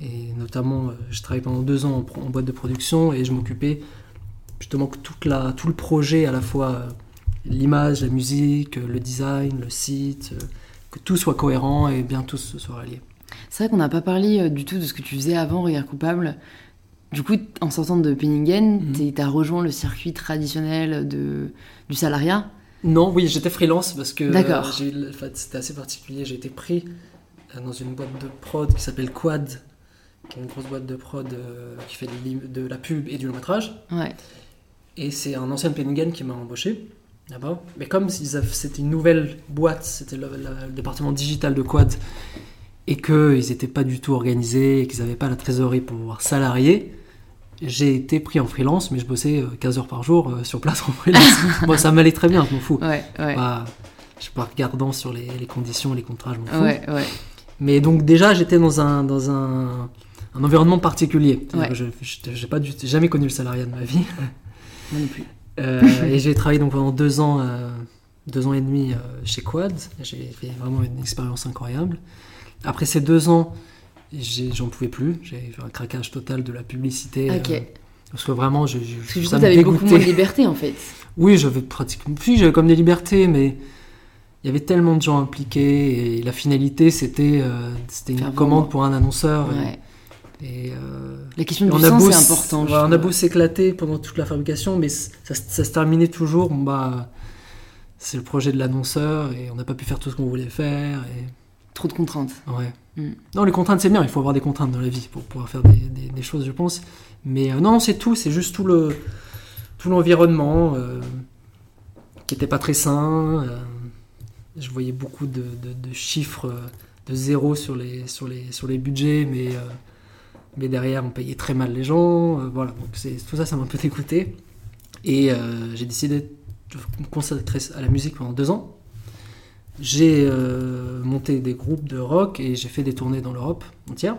Et notamment, je travaillé pendant deux ans en, en boîte de production et je m'occupais justement que toute la, tout le projet, à la fois l'image, la musique, le design, le site, euh, que tout soit cohérent et bien tout se soit. C'est vrai qu'on n'a pas parlé euh, du tout de ce que tu faisais avant Regard Coupable. Du coup, en sortant de Penningen, Mhm. tu as rejoint le circuit traditionnel de, du salariat? Non, oui, j'étais freelance parce que euh, c'était assez particulier. J'ai été pris euh, dans une boîte de prod qui s'appelle Quad, qui est une grosse boîte de prod euh, qui fait de, la pub et du long métrage. Ouais. Et c'est un ancien Penningen qui m'a embauché là-bas. Mais comme c'était une nouvelle boîte, c'était le, département digital de Quad, et qu'ils n'étaient pas du tout organisés, et qu'ils n'avaient pas la trésorerie pour pouvoir salarier, j'ai été pris en freelance, mais je bossais euh, 15 heures par jour euh, sur place en freelance. *laughs* Moi, ça m'allait très bien, je m'en fous. Ouais, ouais. Je suis pas regardant sur les, les conditions, les contrats, je m'en fous. Ouais. Mais donc déjà, j'étais dans un, dans un, un environnement particulier. Je n'ai jamais connu le salariat de ma vie. Moi non plus. Euh, et j'ai travaillé donc pendant deux ans, euh, deux ans et demi euh, chez Quad. J'ai fait vraiment une expérience incroyable. Après ces deux ans, j'en pouvais plus. J'ai fait un craquage total de la publicité. Ok. parce que vraiment, je, je, Parce que ça t'avais beaucoup moins de liberté en fait. Oui, j'avais pratiquement. Puis j'avais comme des libertés, mais il y avait tellement de gens impliqués et la finalité c'était euh, c'était une commande pour un annonceur. Ouais. Et, euh, La question et du beau c'est important. ouais, on a beau s'éclater pendant toute la fabrication, mais ça, ça se terminait toujours. bon, bah, c'est le projet de l'annonceur et on n'a pas pu faire tout ce qu'on voulait faire. Et... Trop de contraintes. Ouais. Mm. Non, les contraintes c'est bien, il faut avoir des contraintes dans la vie pour pouvoir faire des, des- des choses, je pense. Mais euh, non, c'est tout, c'est juste tout le tout l'environnement euh, qui était pas très sain. euh, je voyais beaucoup de, de- de chiffres de zéro sur les sur les sur les budgets, mais mais derrière on payait très mal les gens. euh, voilà, donc c'est tout ça, ça m'a un peu dégoûté. Et euh, j'ai décidé de me consacrer à la musique pendant deux ans. J'ai euh, monté des groupes de rock et j'ai fait des tournées dans l'Europe entière.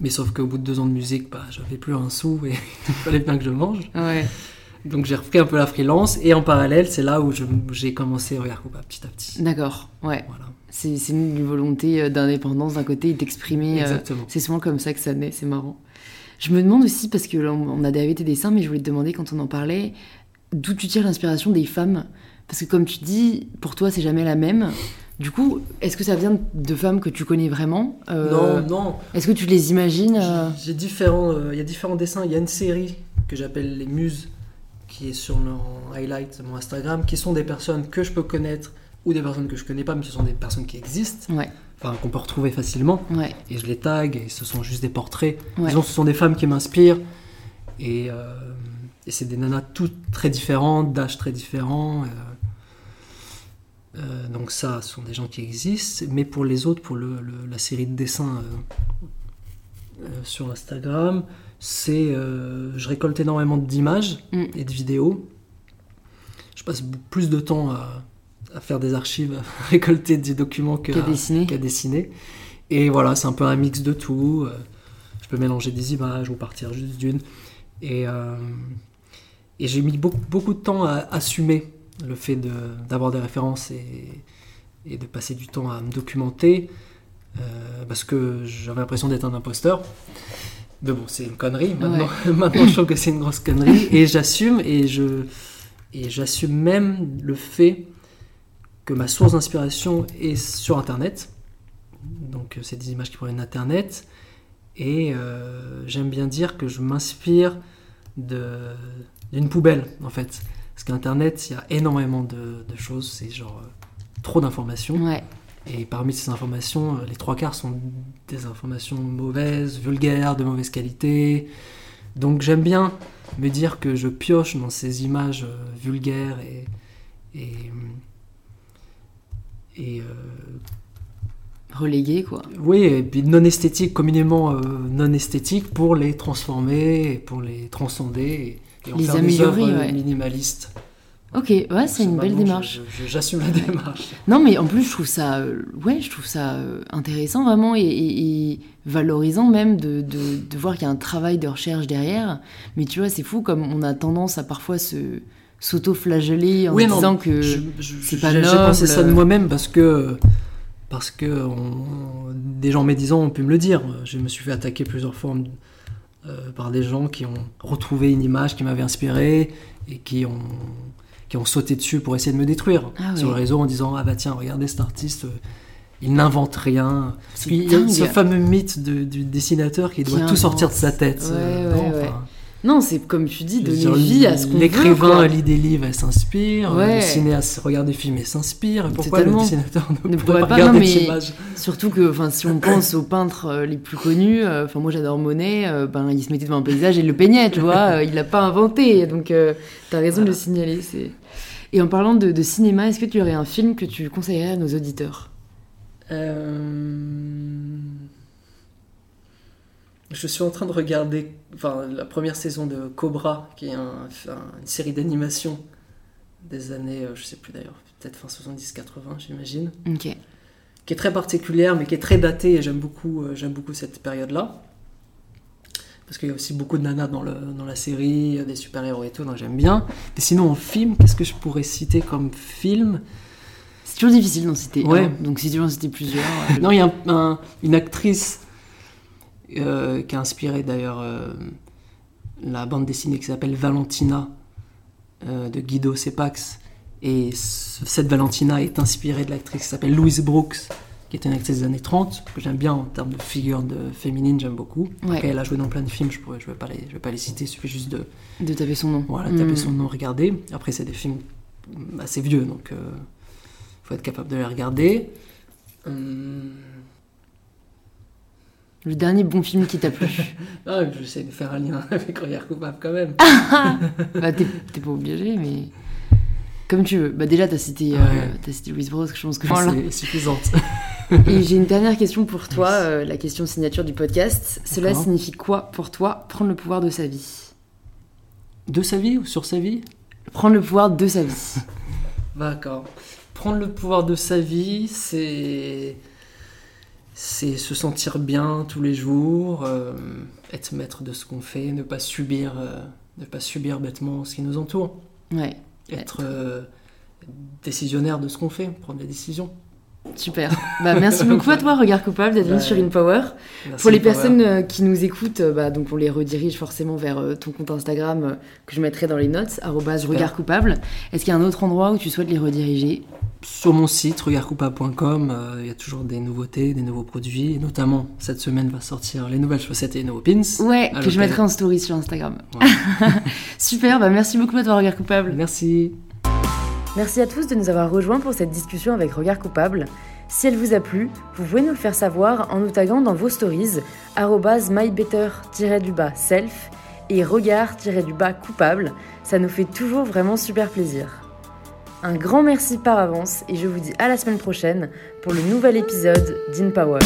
Mais sauf qu'au bout de deux ans de musique, bah, j'avais plus un sou et *laughs* il fallait bien que je mange. Ouais. Donc j'ai repris un peu la freelance et en parallèle, c'est là où je- j'ai commencé à regarder petit à petit. D'accord. Ouais. Voilà, C'est une volonté euh, d'indépendance d'un côté et d'exprimer. euh. C'est souvent comme ça que ça naît, c'est marrant. Je me demande aussi, parce que là, on a dérévé tes dessins, mais je voulais te demander quand on en parlait, d'où tu tires l'inspiration des femmes? Parce que comme tu dis, pour toi, c'est jamais la même. Du coup, est-ce que ça vient de femmes que tu connais vraiment? Euh, Non, non. Est-ce que tu les imagines euh, J'ai différents, euh, il y a différents dessins. Il y a une série que j'appelle les Muses, qui est sur en highlight mon Instagram, qui sont des personnes que je peux connaître ou des personnes que je connais pas, mais ce sont des personnes qui existent. Ouais. enfin, qu'on peut retrouver facilement. Ouais. Et je les tag, et ce sont juste des portraits. Ouais. Disons, ce sont des femmes qui m'inspirent. Et, euh, et c'est des nanas toutes très différentes, d'âge très différents. euh. Euh, donc ça, ce sont des gens qui existent. Mais pour les autres, pour le- le- la série de dessins euh, euh, sur Instagram, c'est je récolte énormément d'images Mm. et de vidéos. Je passe plus de temps à, à faire des archives, à *laughs* récolter des documents Qu'à dessiner. dessiner. Et voilà, c'est un peu un mix de tout. Euh, Je peux mélanger des images ou partir juste d'une. Et, euh, et j'ai mis beaucoup, beaucoup de temps à assumer le fait de- d'avoir des références et, et de passer du temps à me documenter. euh, parce que j'avais l'impression d'être un imposteur. Mais bon, c'est une connerie. Maintenant, *laughs* maintenant je trouve que c'est une grosse connerie. Et j'assume, et je et j'assume même le fait que ma source d'inspiration est sur Internet. Donc, euh, c'est des images qui proviennent d'Internet. Et euh, j'aime bien dire que je m'inspire d'une poubelle, en fait. Parce qu'Internet, il y a énormément de, de choses. C'est genre euh, trop d'informations. Ouais. Et parmi ces informations, les trois quarts sont des informations mauvaises, vulgaires, de mauvaise qualité. Donc j'aime bien me dire que je pioche dans ces images vulgaires et, et, et euh, Relégué, quoi. oui, et puis non esthétiques, communément euh, non esthétiques, pour les transformer, pour les transcender et, et en Les faire améliorer, des œuvres ouais. minimalistes. Ok, ouais, c'est une belle démarche. J'assume la démarche. Non, mais en plus, je trouve ça, euh, ouais, je trouve ça euh, intéressant vraiment et, et- et valorisant même de, de- de voir qu'il y a un travail de recherche derrière. Mais tu vois, c'est fou comme on a tendance à parfois se s'auto-flageller en Oui, non, disant que Je- je- c'est pas J'ai pensé ça de moi-même parce que, parce que on- des gens médisants ont pu me le dire. Je me suis fait attaquer plusieurs fois euh, par des gens qui ont retrouvé une image qui m'avait inspiré et qui ont, qui ont sauté dessus pour essayer de me détruire Ah sur ouais. le réseau en disant Ah bah tiens, regardez cet artiste, euh, il n'invente rien. c'est Puis il y a dingue. ce fameux mythe de- du dessinateur qui doit tout sortir de sa tête. Ouais, Euh, ouais, non, ouais. enfin, Non, c'est comme tu dis, donner dire, vie à ce qu'on veut. L'écrivain lit des livres, elle s'inspire. Ouais. Le cinéaste regarde des films et s'inspire. Et Pourquoi Totalement. le dessinateur ne, Ne pourrait pas pas, regarder des images? Surtout que, enfin, si on pense aux peintres euh, les plus connus, euh, enfin, moi j'adore Monet, euh, ben il se mettait devant un paysage et le peignait, tu vois, euh, il l'a pas inventé, donc euh, t'as raison de le signaler. C'est. Et en parlant de, de cinéma, est-ce que tu aurais un film que tu conseillerais à nos auditeurs? Euh, Je suis en train de regarder enfin, la première saison de Cobra, qui est un- un- une série d'animation des années, euh, je sais plus d'ailleurs, peut-être fin 70-80, j'imagine. Qui est très particulière, mais qui est très datée, et j'aime beaucoup, euh, j'aime beaucoup cette période-là. Parce qu'il y a aussi beaucoup de nanas dans, le, dans la série, des super-héros et tout, donc j'aime bien. Mais sinon, en film, qu'est-ce que je pourrais citer comme film? C'est toujours difficile d'en citer Ouais. un, donc si tu veux en citer plusieurs. euh, Non, il y a un- un- une actrice euh, qui a inspiré d'ailleurs euh, la bande dessinée qui s'appelle Valentina euh, de Guido Cepax. Et ce- cette Valentina est inspirée de l'actrice qui s'appelle Louise Brooks, qui est une actrice des années 30, que j'aime bien en termes de figure de féminine, j'aime beaucoup. Ouais. Après, elle a joué dans plein de films, je ne je vais, pas les- je vais pas les citer, il suffit juste de de taper son nom. voilà, taper Mm. son nom, regarder. Après, c'est des films assez vieux, donc il faut être capable de les regarder. Hum, Le dernier bon film qui t'a plu. *laughs* Ah, j'essaie de faire un lien *laughs* avec Regard Coupable quand même. bah, t'es t'es pas obligé, mais. Comme tu veux. Bah, déjà, t'as cité, euh, Ouais. t'as cité Louise Brosque, je pense que. C'est suffisante. *laughs* Et j'ai une dernière question pour toi, euh, la question signature du podcast. Cela signifie quoi pour toi prendre le pouvoir de sa vie? De sa vie ou sur sa vie? Prendre le pouvoir de sa vie. D'accord. Prendre le pouvoir de sa vie, c'est. C'est se sentir bien tous les jours, euh, être maître de ce qu'on fait, ne pas subir, euh, ne pas subir bêtement ce qui nous entoure, Ouais, être euh, décisionnaire de ce qu'on fait, prendre des décisions. super. Bah, merci beaucoup à toi, Regard Coupable, d'être venu Ouais. sur InPower. Merci, Pour les Power. personnes qui nous écoutent, bah, donc on les redirige forcément vers ton compte Instagram que je mettrai dans les notes, regard coupable. Est-ce qu'il y a un autre endroit où tu souhaites les rediriger? Sur mon site, regardcoupable.com, euh, il y a toujours des nouveautés, des nouveaux produits. Et notamment, cette semaine va sortir les nouvelles chaussettes et les nouveaux pins. Ouais, que je mettrai en story sur Instagram. *laughs* Super, bah merci beaucoup à toi, Regard Coupable. Merci. Merci à tous de nous avoir rejoints pour cette discussion avec Regard Coupable. Si elle vous a plu, vous pouvez nous le faire savoir en nous taguant dans vos stories mybetter-self et regard-du-bas coupable, ça nous fait toujours vraiment super plaisir. Un grand merci par avance et je vous dis à la semaine prochaine pour le nouvel épisode d'InPower.